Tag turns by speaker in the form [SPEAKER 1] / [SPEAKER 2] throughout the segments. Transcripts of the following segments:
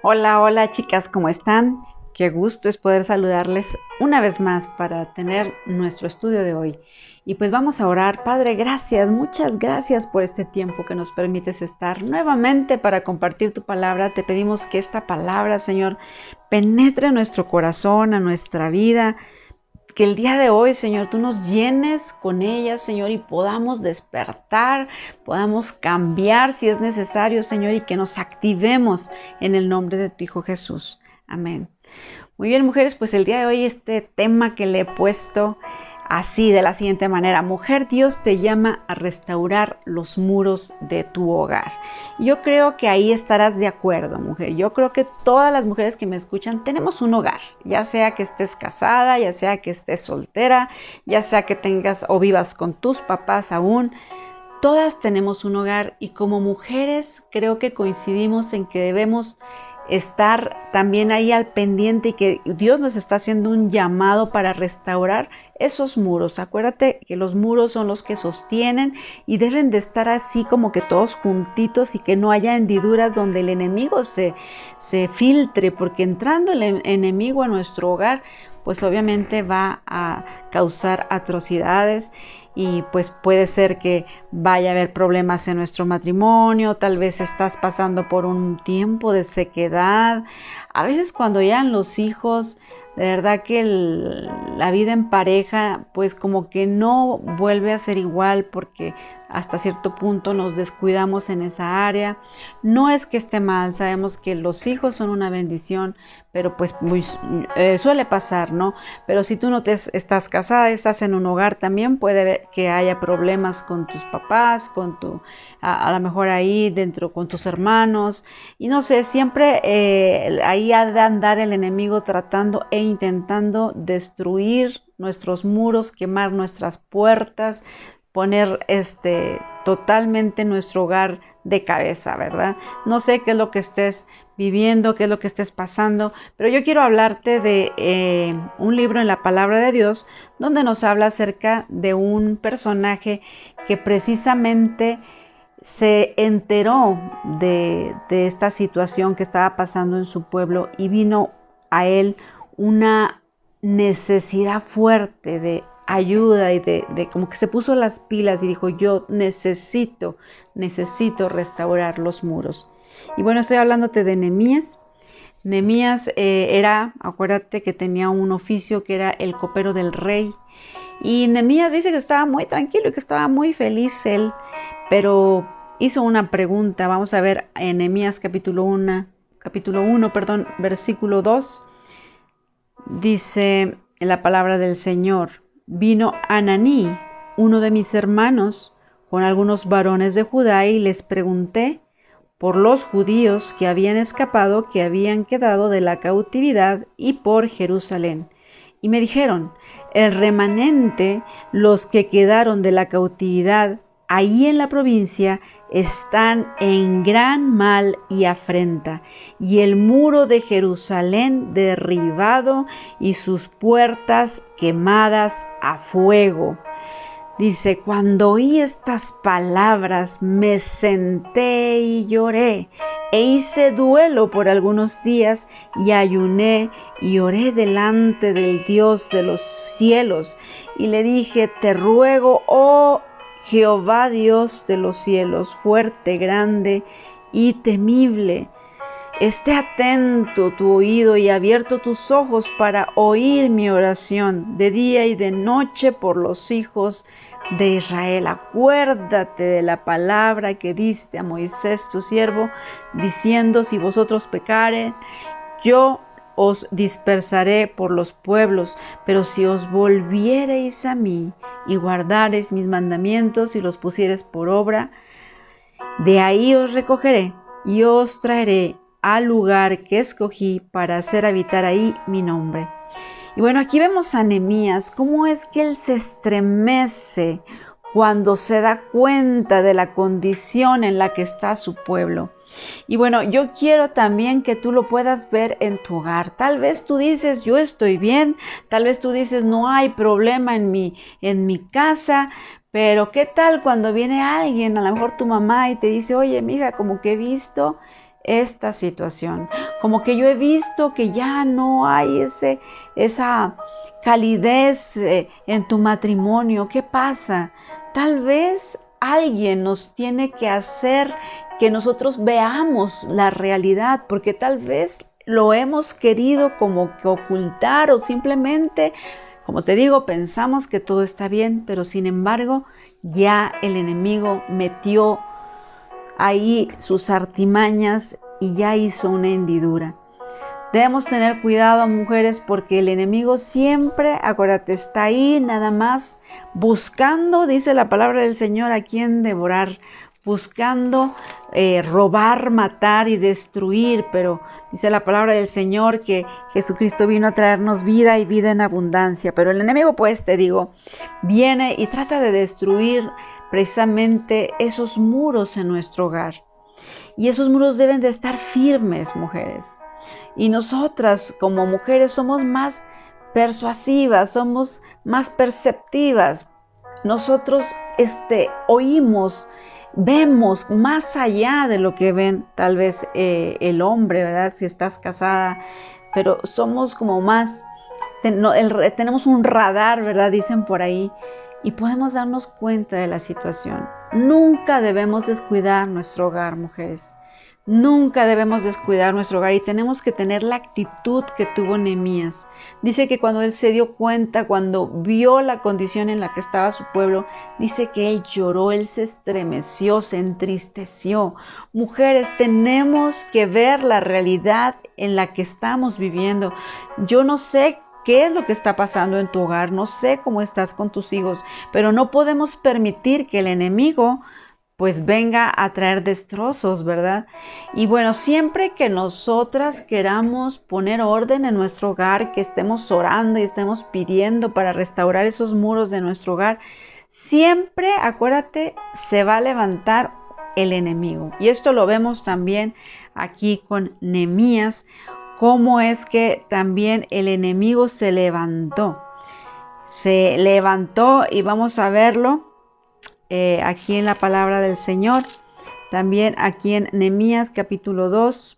[SPEAKER 1] Hola, hola chicas, ¿cómo están? Qué gusto es poder saludarles una vez más para tener nuestro estudio de hoy. Y pues vamos a orar. Padre, gracias, muchas gracias por este tiempo que nos permites estar nuevamente para compartir tu palabra. Te pedimos que esta palabra, Señor, penetre en nuestro corazón, a nuestra vida que el día de hoy, Señor, tú nos llenes con ella, Señor, y podamos despertar, podamos cambiar si es necesario, Señor, y que nos activemos en el nombre de tu Hijo Jesús. Amén. Muy bien, mujeres, pues el día de hoy este tema que le he puesto así de la siguiente manera. Mujer, Dios te llama a restaurar los muros de tu hogar. Yo creo que ahí estarás de acuerdo, mujer. Yo creo que todas las mujeres que me escuchan tenemos un hogar, ya sea que estés casada, ya sea que estés soltera, ya sea que tengas o vivas con tus papás aún. Todas tenemos un hogar y como mujeres creo que coincidimos en que debemos estar también ahí al pendiente y que Dios nos está haciendo un llamado para restaurar esos muros. Acuérdate que los muros son los que sostienen y deben de estar así como que todos juntitos y que no haya hendiduras donde el enemigo se, se filtre, porque entrando el enemigo a nuestro hogar, pues obviamente va a causar atrocidades y pues puede ser que vaya a haber problemas en nuestro matrimonio, tal vez estás pasando por un tiempo de sequedad. A veces cuando llegan los hijos, de verdad que la vida en pareja pues como que no vuelve a ser igual porque hasta cierto punto nos descuidamos en esa área. No es que esté mal, sabemos que los hijos son una bendición, pero pues eh, suele pasar, ¿no? Pero si tú no te estás casada, estás en un hogar, también puede que haya problemas con tus papás, con tu, a, lo mejor ahí dentro, con tus hermanos, y no sé, siempre eh, ahí ha de andar el enemigo tratando e intentando destruir nuestros muros, quemar nuestras puertas, poner este totalmente nuestro hogar de cabeza, ¿verdad? No sé qué es lo que estés viviendo, qué es lo que estés pasando, pero yo quiero hablarte de eh, un libro en la palabra de Dios donde nos habla acerca de un personaje que precisamente se enteró de, de esta situación que estaba pasando en su pueblo y vino a él una necesidad fuerte de ayuda y de, como que se puso las pilas y dijo, yo necesito, necesito restaurar los muros. Y bueno, estoy hablándote de Nemías. Nemías eh, era, acuérdate que tenía un oficio que era el copero del rey. Y Nemías dice que estaba muy tranquilo y que estaba muy feliz él, pero hizo una pregunta. Vamos a ver en Nemías capítulo 1, capítulo 1, perdón, versículo 2. Dice la palabra del Señor vino Ananí, uno de mis hermanos, con algunos varones de Judá y les pregunté por los judíos que habían escapado, que habían quedado de la cautividad y por Jerusalén. Y me dijeron, el remanente, los que quedaron de la cautividad, ahí en la provincia están en gran mal y afrenta, y el muro de Jerusalén derribado y sus puertas quemadas a fuego. Dice, cuando oí estas palabras me senté y lloré, e hice duelo por algunos días y ayuné y oré delante del Dios de los cielos, y le dije, te ruego, oh Jehová Dios de los cielos, fuerte, grande y temible, esté atento tu oído y abierto tus ojos para oír mi oración de día y de noche por los hijos de Israel. Acuérdate de la palabra que diste a Moisés tu siervo, diciendo, si vosotros pecare, yo os dispersaré por los pueblos, pero si os volviereis a mí y guardareis mis mandamientos y los pusiereis por obra, de ahí os recogeré y os traeré al lugar que escogí para hacer habitar ahí mi nombre. Y bueno, aquí vemos a Nehemías, cómo es que él se estremece cuando se da cuenta de la condición en la que está su pueblo. Y bueno, yo quiero también que tú lo puedas ver en tu hogar. Tal vez tú dices, yo estoy bien, tal vez tú dices, no hay problema en mi, en mi casa, pero ¿qué tal cuando viene alguien, a lo mejor tu mamá, y te dice, oye, mija, como que he visto esta situación. Como que yo he visto que ya no hay ese, esa calidez eh, en tu matrimonio. ¿Qué pasa? Tal vez alguien nos tiene que hacer que nosotros veamos la realidad, porque tal vez lo hemos querido como que ocultar o simplemente, como te digo, pensamos que todo está bien, pero sin embargo ya el enemigo metió ahí sus artimañas y ya hizo una hendidura. Debemos tener cuidado, mujeres, porque el enemigo siempre, acuérdate, está ahí nada más buscando, dice la palabra del Señor, a quien devorar, buscando eh, robar, matar y destruir, pero dice la palabra del Señor que Jesucristo vino a traernos vida y vida en abundancia, pero el enemigo, pues, te digo, viene y trata de destruir precisamente esos muros en nuestro hogar. Y esos muros deben de estar firmes, mujeres. Y nosotras como mujeres somos más persuasivas, somos más perceptivas. Nosotros este, oímos, vemos más allá de lo que ven tal vez eh, el hombre, ¿verdad? Si estás casada, pero somos como más, tenemos un radar, ¿verdad? Dicen por ahí, y podemos darnos cuenta de la situación. Nunca debemos descuidar nuestro hogar, mujeres. Nunca debemos descuidar nuestro hogar y tenemos que tener la actitud que tuvo Nehemías. Dice que cuando él se dio cuenta, cuando vio la condición en la que estaba su pueblo, dice que él lloró, él se estremeció, se entristeció. Mujeres, tenemos que ver la realidad en la que estamos viviendo. Yo no sé qué es lo que está pasando en tu hogar, no sé cómo estás con tus hijos, pero no podemos permitir que el enemigo pues venga a traer destrozos, ¿verdad? Y bueno, siempre que nosotras queramos poner orden en nuestro hogar, que estemos orando y estemos pidiendo para restaurar esos muros de nuestro hogar, siempre, acuérdate, se va a levantar el enemigo. Y esto lo vemos también aquí con Nemías, cómo es que también el enemigo se levantó. Se levantó y vamos a verlo eh, aquí en la palabra del Señor. También aquí en Nehemías capítulo 2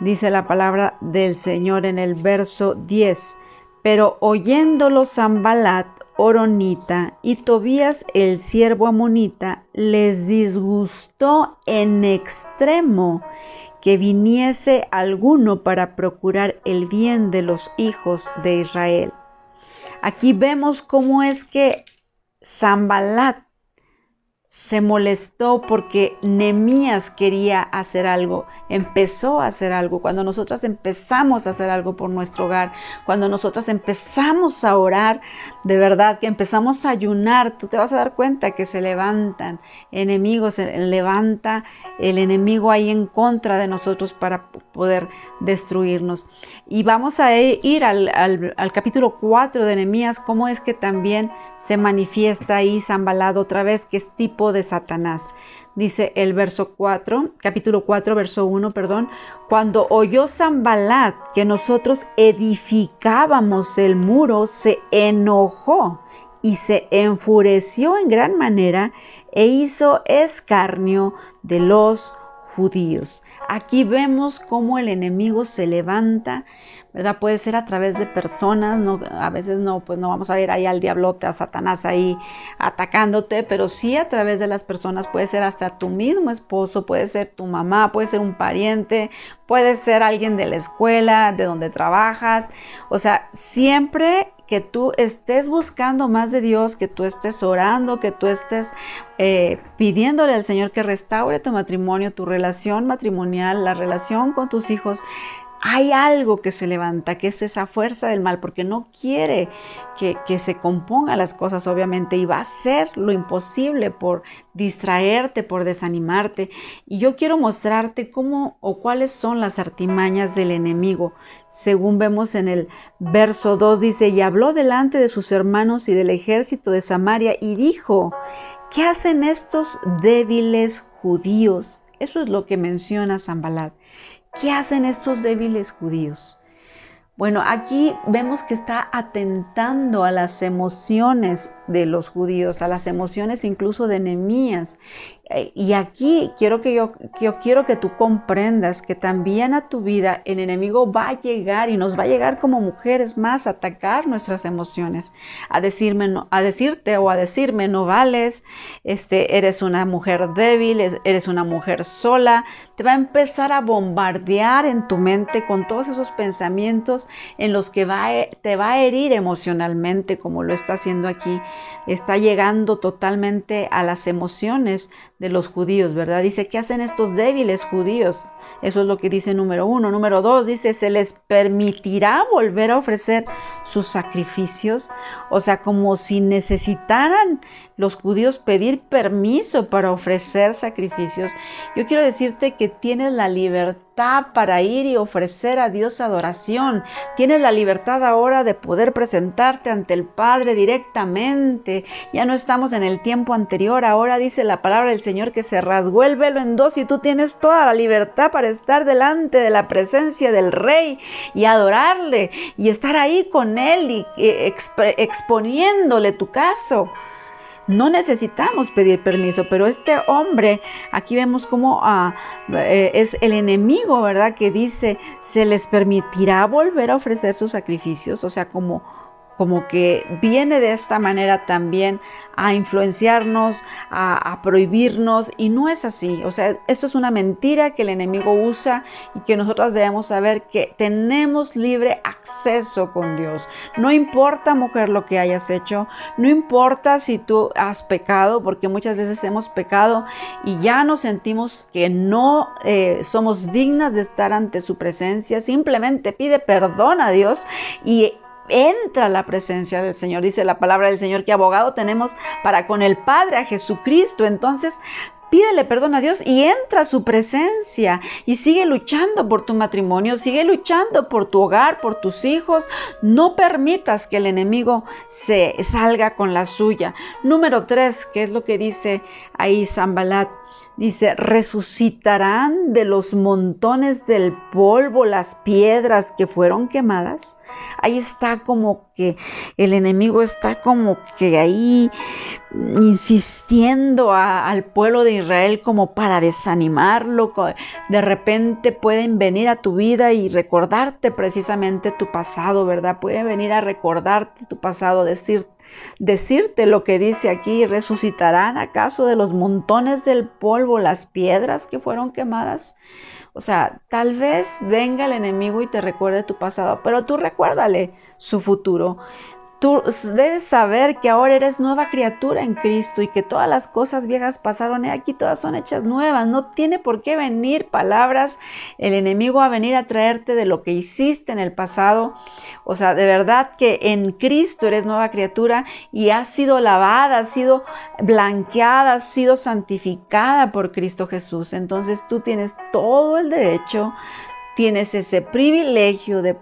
[SPEAKER 1] dice la palabra del Señor en el verso 10. Pero oyéndolo Zambalat, Oronita y Tobías el siervo amonita, les disgustó en extremo que viniese alguno para procurar el bien de los hijos de Israel. Aquí vemos cómo es que Zambalat se molestó porque Nemías quería hacer algo, empezó a hacer algo. Cuando nosotras empezamos a hacer algo por nuestro hogar, cuando nosotras empezamos a orar, de verdad que empezamos a ayunar, tú te vas a dar cuenta que se levantan enemigos, se levanta el enemigo ahí en contra de nosotros para poder destruirnos. Y vamos a ir al, capítulo 4 de Nemías, cómo es que también se manifiesta ahí Zambalado otra vez, que es tipo de Satanás. Dice el verso 4, capítulo 4, verso 1, perdón, cuando oyó Zambalat que nosotros edificábamos el muro, se enojó y se enfureció en gran manera e hizo escarnio de los judíos. Aquí vemos cómo el enemigo se levanta Puede ser a través de personas, no, a veces no, pues no vamos a ver ahí al diablote, a Satanás ahí atacándote, pero sí a través de las personas, puede ser hasta tu mismo esposo, puede ser tu mamá, puede ser un pariente, puede ser alguien de la escuela, de donde trabajas, o sea, siempre que tú estés buscando más de Dios, que tú estés orando, que tú estés eh, pidiéndole al Señor que restaure tu matrimonio, tu relación matrimonial, la relación con tus hijos, hay algo que se levanta, que es esa fuerza del mal, porque no quiere que, se compongan las cosas, obviamente, y va a hacer lo imposible por distraerte, por desanimarte. Y yo quiero mostrarte cómo o cuáles son las artimañas del enemigo. Según vemos en el verso 2, dice, y habló delante de sus hermanos y del ejército de Samaria y dijo, ¿qué hacen estos débiles judíos? Eso es lo que menciona Zambalat. ¿Qué hacen estos débiles judíos? Bueno, aquí vemos que está atentando a las emociones de los judíos, a las emociones incluso de Nehemías. Eh, y aquí quiero que yo, quiero que tú comprendas que también a tu vida el enemigo va a llegar y nos va a llegar como mujeres más a atacar nuestras emociones, a decirme a decirte o a decirme no vales, este eres una mujer débil, eres una mujer sola, te va a empezar a bombardear en tu mente con todos esos pensamientos en los que va, te va a herir emocionalmente como lo está haciendo aquí. Está llegando totalmente a las emociones de los judíos, ¿verdad? Dice, ¿qué hacen estos débiles judíos? Eso es lo que dice número uno. Número dos, dice, ¿se les permitirá volver a ofrecer sus sacrificios? O sea, como si necesitaran los judíos pedir permiso para ofrecer sacrificios. Yo quiero decirte que tienes la libertad para ir y ofrecer a Dios adoración. Tienes la libertad ahora de poder presentarte ante el Padre directamente. Ya no estamos en el tiempo anterior. Ahora dice la palabra del Señor que se rasgó el velo en dos y tú tienes toda la libertad para estar delante de la presencia del Rey y adorarle y estar ahí con Él y eh, exponiéndole tu caso. No necesitamos pedir permiso, pero este hombre, aquí vemos cómo eh, es el enemigo, ¿verdad? Que dice, se les permitirá volver a ofrecer sus sacrificios, o sea, como como que viene de esta manera también a influenciarnos, a, prohibirnos, y no es así. O sea, esto es una mentira que el enemigo usa y que nosotras debemos saber que tenemos libre acceso con Dios. No importa, mujer, lo que hayas hecho, no importa si tú has pecado, porque muchas veces hemos pecado y ya nos sentimos que no eh, somos dignas de estar ante su presencia. Simplemente pide perdón a Dios y entra la presencia del Señor. Dice la palabra del Señor que abogado tenemos para con el Padre, a Jesucristo. Entonces, pídele perdón a Dios y entra a su presencia y sigue luchando por tu matrimonio, sigue luchando por tu hogar, por tus hijos. No permitas que el enemigo se salga con la suya. Número tres, que es lo que dice ahí Zambalat. Dice, resucitarán de los montones del polvo las piedras que fueron quemadas. Ahí está como que el enemigo está como que ahí insistiendo al pueblo de Israel como para desanimarlo. De repente pueden venir a tu vida y recordarte precisamente tu pasado, ¿verdad? Pueden venir a recordarte tu pasado, decir, decirte lo que dice aquí, resucitarán acaso de los montones del polvo las piedras que fueron quemadas. O sea, tal vez venga el enemigo y te recuerde tu pasado, pero tú recuérdale su futuro. Tú debes saber que ahora eres nueva criatura en Cristo y que todas las cosas viejas pasaron y aquí todas son hechas nuevas. No tiene por qué venir palabras, el enemigo a venir a traerte de lo que hiciste en el pasado. O sea, de verdad que en Cristo eres nueva criatura y has sido lavada, has sido blanqueada, has sido santificada por Cristo Jesús. Entonces tú tienes todo el derecho, tienes ese privilegio de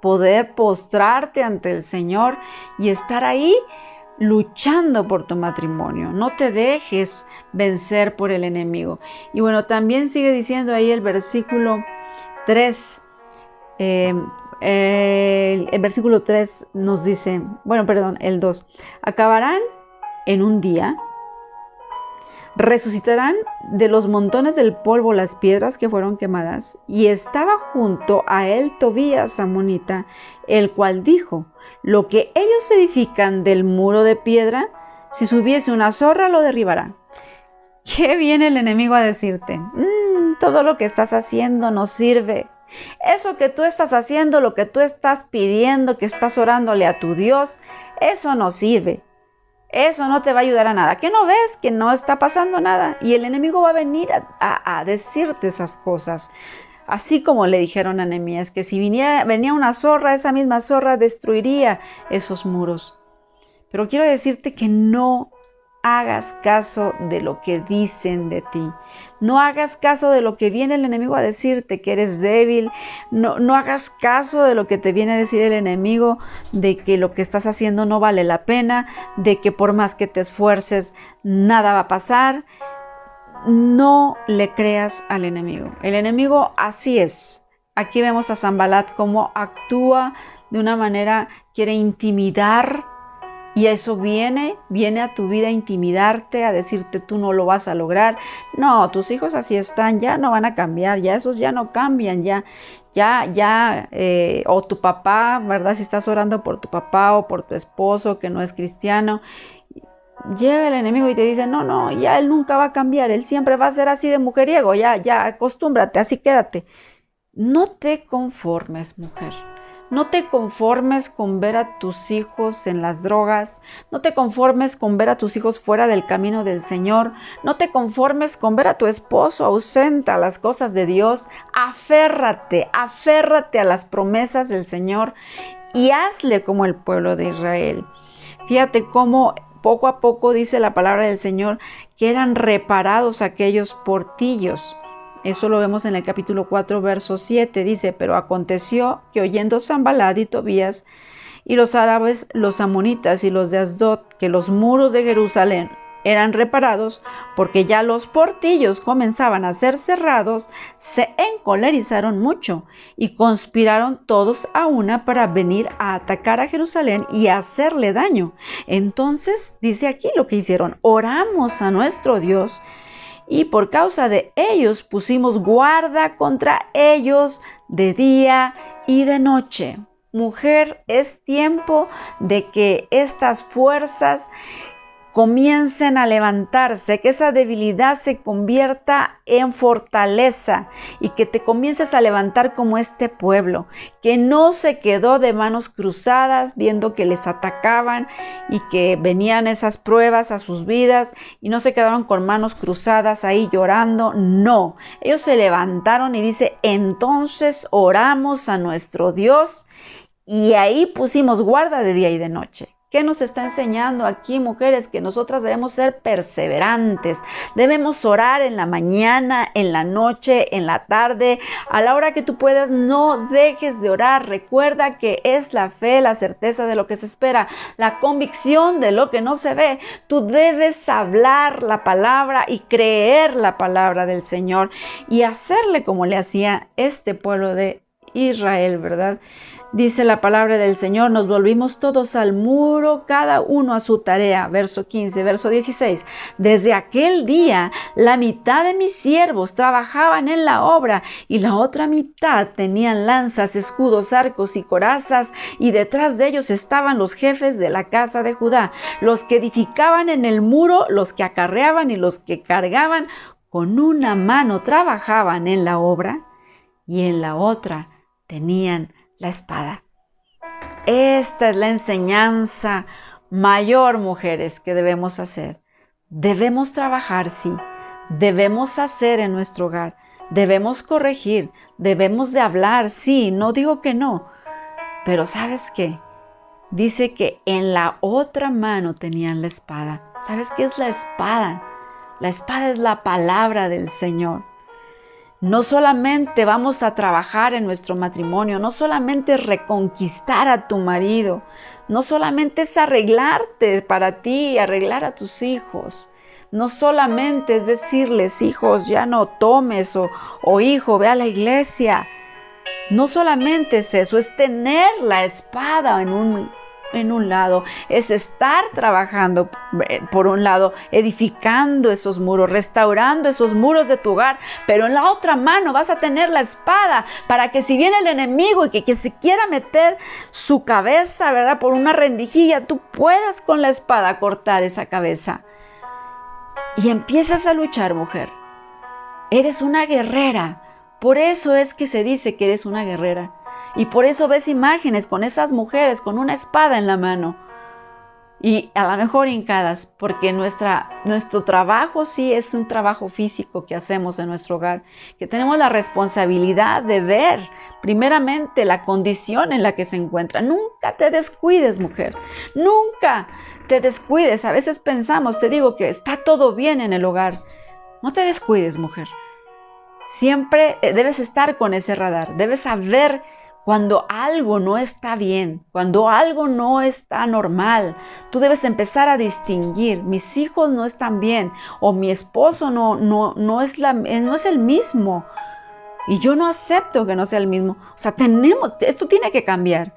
[SPEAKER 1] poder postrarte ante el Señor y estar ahí luchando por tu matrimonio. No te dejes vencer por el enemigo. Y bueno, también sigue diciendo ahí el versículo 3. Eh, el, el versículo 3 nos dice, bueno, perdón, el 2. Acabarán en un día resucitarán de los montones del polvo las piedras que fueron quemadas. Y estaba junto a él Tobías Amonita, el cual dijo, lo que ellos edifican del muro de piedra, si subiese una zorra lo derribará. ¿Qué viene el enemigo a decirte? Mm, todo lo que estás haciendo no sirve. Eso que tú estás haciendo, lo que tú estás pidiendo, que estás orándole a tu Dios, eso no sirve. Eso no te va a ayudar a nada. ¿Qué no ves? Que no está pasando nada. Y el enemigo va a venir a, decirte esas cosas. Así como le dijeron a Nehemías que si venía, venía una zorra, esa misma zorra destruiría esos muros. Pero quiero decirte que no hagas caso de lo que dicen de ti. No hagas caso de lo que viene el enemigo a decirte, que eres débil. No, hagas caso de lo que te viene a decir el enemigo, de que lo que estás haciendo no vale la pena, de que por más que te esfuerces, nada va a pasar. No le creas al enemigo. El enemigo así es. Aquí vemos a Zambalat cómo actúa de una manera, quiere intimidar Y eso viene, viene a tu vida a intimidarte, a decirte tú no lo vas a lograr. No, tus hijos así están, ya no van a cambiar, ya esos ya no cambian, ya, ya, ya, eh, o tu papá, ¿verdad? Si estás orando por tu papá o por tu esposo que no es cristiano, llega el enemigo y te dice, no, no, ya él nunca va a cambiar, él siempre va a ser así de mujeriego, ya, ya, acostúmbrate, así quédate. No te conformes, mujer. No te conformes con ver a tus hijos en las drogas, no te conformes con ver a tus hijos fuera del camino del Señor, no te conformes con ver a tu esposo ausente a las cosas de Dios, aférrate, aférrate a las promesas del Señor y hazle como el pueblo de Israel. Fíjate cómo poco a poco dice la palabra del Señor que eran reparados aquellos portillos. Eso lo vemos en el capítulo 4, verso 7. Dice, pero aconteció que oyendo Zambalad y Tobías y los árabes, los amonitas y los de Asdod, que los muros de Jerusalén eran reparados porque ya los portillos comenzaban a ser cerrados, se encolerizaron mucho y conspiraron todos a una para venir a atacar a Jerusalén y hacerle daño. Entonces, dice aquí lo que hicieron, oramos a nuestro Dios y por causa de ellos pusimos guarda contra ellos de día y de noche. Mujer, es tiempo de que estas fuerzas comiencen a levantarse, que esa debilidad se convierta en fortaleza y que te comiences a levantar como este pueblo, que no se quedó de manos cruzadas viendo que les atacaban y que venían esas pruebas a sus vidas y no se quedaron con manos cruzadas ahí llorando, no, ellos se levantaron y dice, entonces oramos a nuestro Dios y ahí pusimos guarda de día y de noche. ¿Qué nos está enseñando aquí, mujeres? Que nosotras debemos ser perseverantes. Debemos orar en la mañana, en la noche, en la tarde, a la hora que tú puedas. No dejes de orar. Recuerda que es la fe, la certeza de lo que se espera, la convicción de lo que no se ve. Tú debes hablar la palabra y creer la palabra del Señor y hacerle como le hacía este pueblo de Israel, ¿verdad? Dice la palabra del Señor, nos volvimos todos al muro, cada uno a su tarea. Verso 15, verso 16. Desde aquel día, la mitad de mis siervos trabajaban en la obra y la otra mitad tenían lanzas, escudos, arcos y corazas y detrás de ellos estaban los jefes de la casa de Judá, los que edificaban en el muro, los que acarreaban y los que cargaban. Con una mano trabajaban en la obra y en la otra tenían la espada. Esta es la enseñanza mayor, mujeres, que debemos hacer. Debemos trabajar, sí. Debemos hacer en nuestro hogar. Debemos corregir. Debemos de hablar, sí. No digo que no. Pero ¿sabes qué? Dice que en la otra mano tenían la espada. ¿Sabes qué es la espada? La espada es la palabra del Señor. No solamente vamos a trabajar en nuestro matrimonio, no solamente reconquistar a tu marido, no solamente es arreglarte para ti, arreglar a tus hijos. No solamente es decirles, hijos, ya no tomes o, o hijo, ve a la iglesia. No solamente es eso, es tener la espada en un en un lado, es estar trabajando eh, por un lado, edificando esos muros, restaurando esos muros de tu hogar, pero en la otra mano vas a tener la espada para que si viene el enemigo y que, que se quiera meter su cabeza, ¿verdad? Por una rendijilla, tú puedas con la espada cortar esa cabeza. Y empiezas a luchar, mujer. Eres una guerrera. Por eso es que se dice que eres una guerrera. Y por eso ves imágenes con esas mujeres con una espada en la mano. Y a lo mejor hincadas, porque nuestra, nuestro trabajo sí es un trabajo físico que hacemos en nuestro hogar, que tenemos la responsabilidad de ver primeramente la condición en la que se encuentra. Nunca te descuides, mujer. Nunca te descuides. A veces pensamos, te digo, que está todo bien en el hogar. No te descuides, mujer. Siempre eh, debes estar con ese radar. Debes saber cuando algo no está bien, cuando algo no está normal, tú debes empezar a distinguir, mis hijos no están bien o mi esposo no, no, no, es, la, no es el mismo. Y yo no acepto que no sea el mismo. O sea, tenemos, esto tiene que cambiar.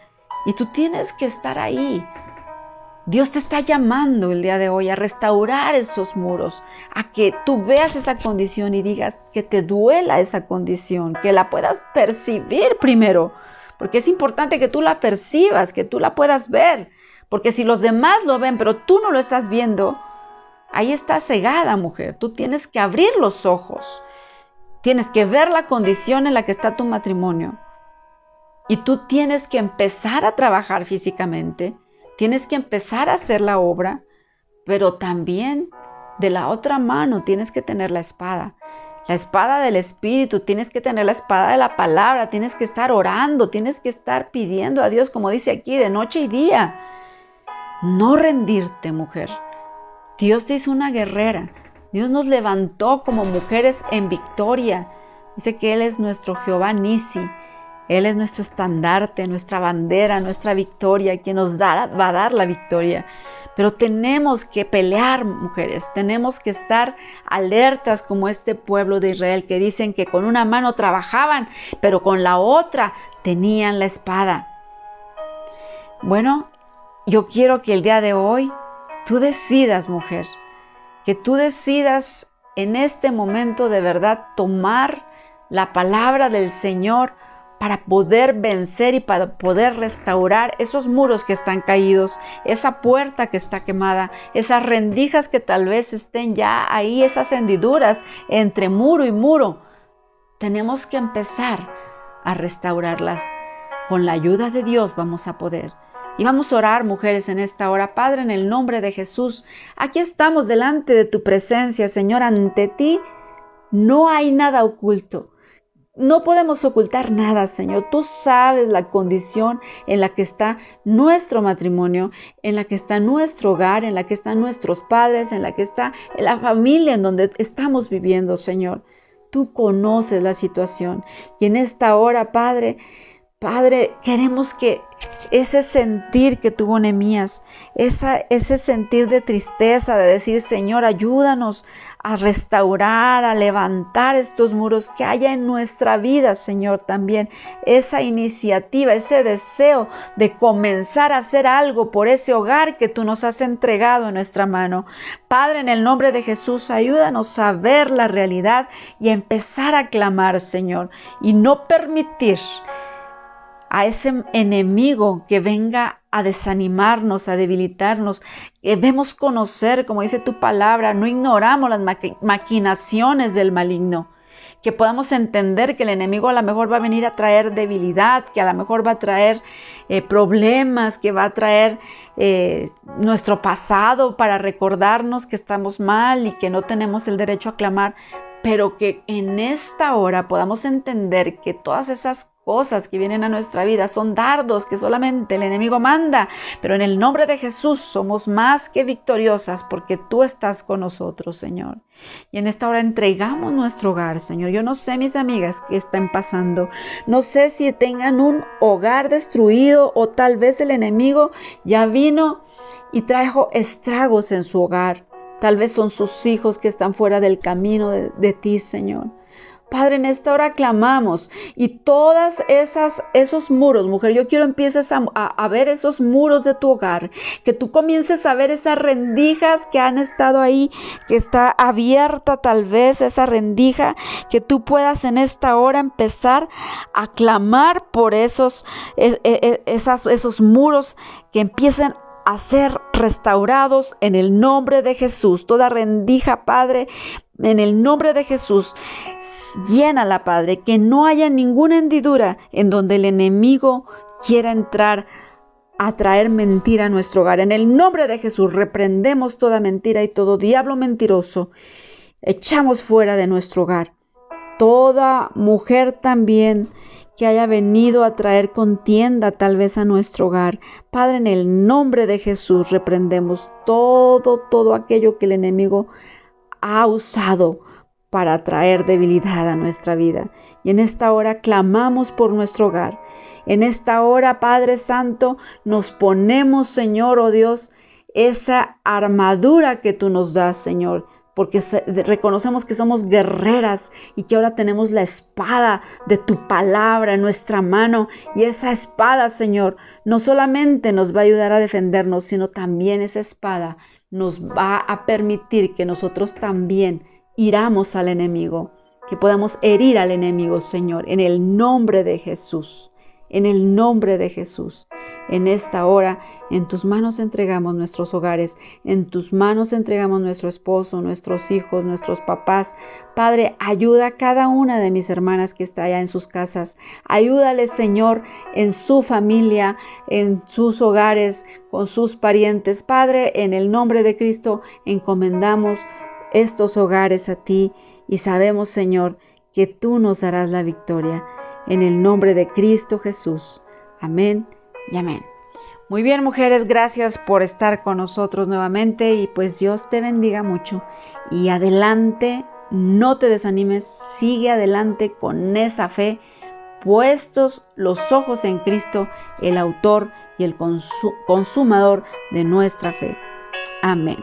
[SPEAKER 1] Y tú tienes que estar ahí. Dios te está llamando el día de hoy a restaurar esos muros, a que tú veas esa condición y digas que te duela esa condición, que la puedas percibir primero, porque es importante que tú la percibas, que tú la puedas ver, porque si los demás lo ven, pero tú no lo estás viendo, ahí está cegada, mujer. Tú tienes que abrir los ojos, tienes que ver la condición en la que está tu matrimonio y tú tienes que empezar a trabajar físicamente Tienes que empezar a hacer la obra, pero también de la otra mano tienes que tener la espada. La espada del Espíritu, tienes que tener la espada de la palabra, tienes que estar orando, tienes que estar pidiendo a Dios, como dice aquí, de noche y día. No rendirte, mujer. Dios te hizo una guerrera. Dios nos levantó como mujeres en victoria. Dice que Él es nuestro Jehová Nisi. Él es nuestro estandarte, nuestra bandera, nuestra victoria, quien nos va a dar la victoria. Pero tenemos que pelear, mujeres, tenemos que estar alertas como este pueblo de Israel que dicen que con una mano trabajaban, pero con la otra tenían la espada. Bueno, yo quiero que el día de hoy tú decidas, mujer, que tú decidas en este momento de verdad tomar la palabra del Señor para poder vencer y para poder restaurar esos muros que están caídos, esa puerta que está quemada, esas rendijas que tal vez estén ya ahí, esas hendiduras entre muro y muro. Tenemos que empezar a restaurarlas. Con la ayuda de Dios vamos a poder. Y vamos a orar, mujeres, en esta hora. Padre, en el nombre de Jesús, aquí estamos delante de tu presencia, Señor, ante ti. No hay nada oculto. No podemos ocultar nada, Señor. Tú sabes la condición en la que está nuestro matrimonio, en la que está nuestro hogar, en la que están nuestros padres, en la que está la familia en donde estamos viviendo, Señor. Tú conoces la situación. Y en esta hora, Padre, Padre, queremos que ese sentir que tuvo Nehemías, ese sentir de tristeza, de decir, Señor, ayúdanos a restaurar, a levantar estos muros que haya en nuestra vida, Señor, también esa iniciativa, ese deseo de comenzar a hacer algo por ese hogar que tú nos has entregado en nuestra mano. Padre, en el nombre de Jesús, ayúdanos a ver la realidad y a empezar a clamar, Señor, y no permitir a ese enemigo que venga a desanimarnos, a debilitarnos. Debemos conocer, como dice tu palabra, no ignoramos las maquinaciones del maligno. Que podamos entender que el enemigo a lo mejor va a venir a traer debilidad, que a lo mejor va a traer eh, problemas, que va a traer eh, nuestro pasado para recordarnos que estamos mal y que no tenemos el derecho a clamar, pero que en esta hora podamos entender que todas esas cosas que vienen a nuestra vida son dardos que solamente el enemigo manda, pero en el nombre de Jesús somos más que victoriosas porque tú estás con nosotros, Señor. Y en esta hora entregamos nuestro hogar, Señor. Yo no sé, mis amigas, qué están pasando. No sé si tengan un hogar destruido o tal vez el enemigo ya vino y trajo estragos en su hogar. Tal vez son sus hijos que están fuera del camino de, de ti, Señor. Padre, en esta hora clamamos y todas esas esos muros, mujer, yo quiero empieces a, ver esos muros de tu hogar, que tú comiences a ver esas rendijas que han estado ahí, que está abierta tal vez esa rendija, que tú puedas en esta hora empezar a clamar por esos, e, e, e, esas, esos muros que empiecen a ser restaurados en el nombre de Jesús. Toda rendija, Padre, en el nombre de Jesús, llénala, Padre, que no haya ninguna hendidura en donde el enemigo quiera entrar a traer mentira a nuestro hogar. En el nombre de Jesús reprendemos toda mentira y todo diablo mentiroso. Echamos fuera de nuestro hogar. Toda mujer también que haya venido a traer contienda tal vez a nuestro hogar. Padre, en el nombre de Jesús reprendemos todo, todo aquello que el enemigo ha usado para traer debilidad a nuestra vida. Y en esta hora clamamos por nuestro hogar. En esta hora, Padre Santo, nos ponemos, Señor, oh Dios, esa armadura que tú nos das, Señor porque reconocemos que somos guerreras y que ahora tenemos la espada de tu palabra en nuestra mano. Y esa espada, Señor, no solamente nos va a ayudar a defendernos, sino también esa espada nos va a permitir que nosotros también iramos al enemigo, que podamos herir al enemigo, Señor, en el nombre de Jesús en el nombre de Jesús. En esta hora, en tus manos entregamos nuestros hogares, en tus manos entregamos nuestro esposo, nuestros hijos, nuestros papás. Padre, ayuda a cada una de mis hermanas que está allá en sus casas. Ayúdales, Señor, en su familia, en sus hogares, con sus parientes. Padre, en el nombre de Cristo, encomendamos estos hogares a ti y sabemos, Señor, que tú nos darás la victoria en el nombre de Cristo Jesús. Amén y amén. Muy bien, mujeres, gracias por estar con nosotros nuevamente y pues Dios te bendiga mucho. Y adelante, no te desanimes, sigue adelante con esa fe, puestos los ojos en Cristo, el autor y el consumador de nuestra fe. Amén.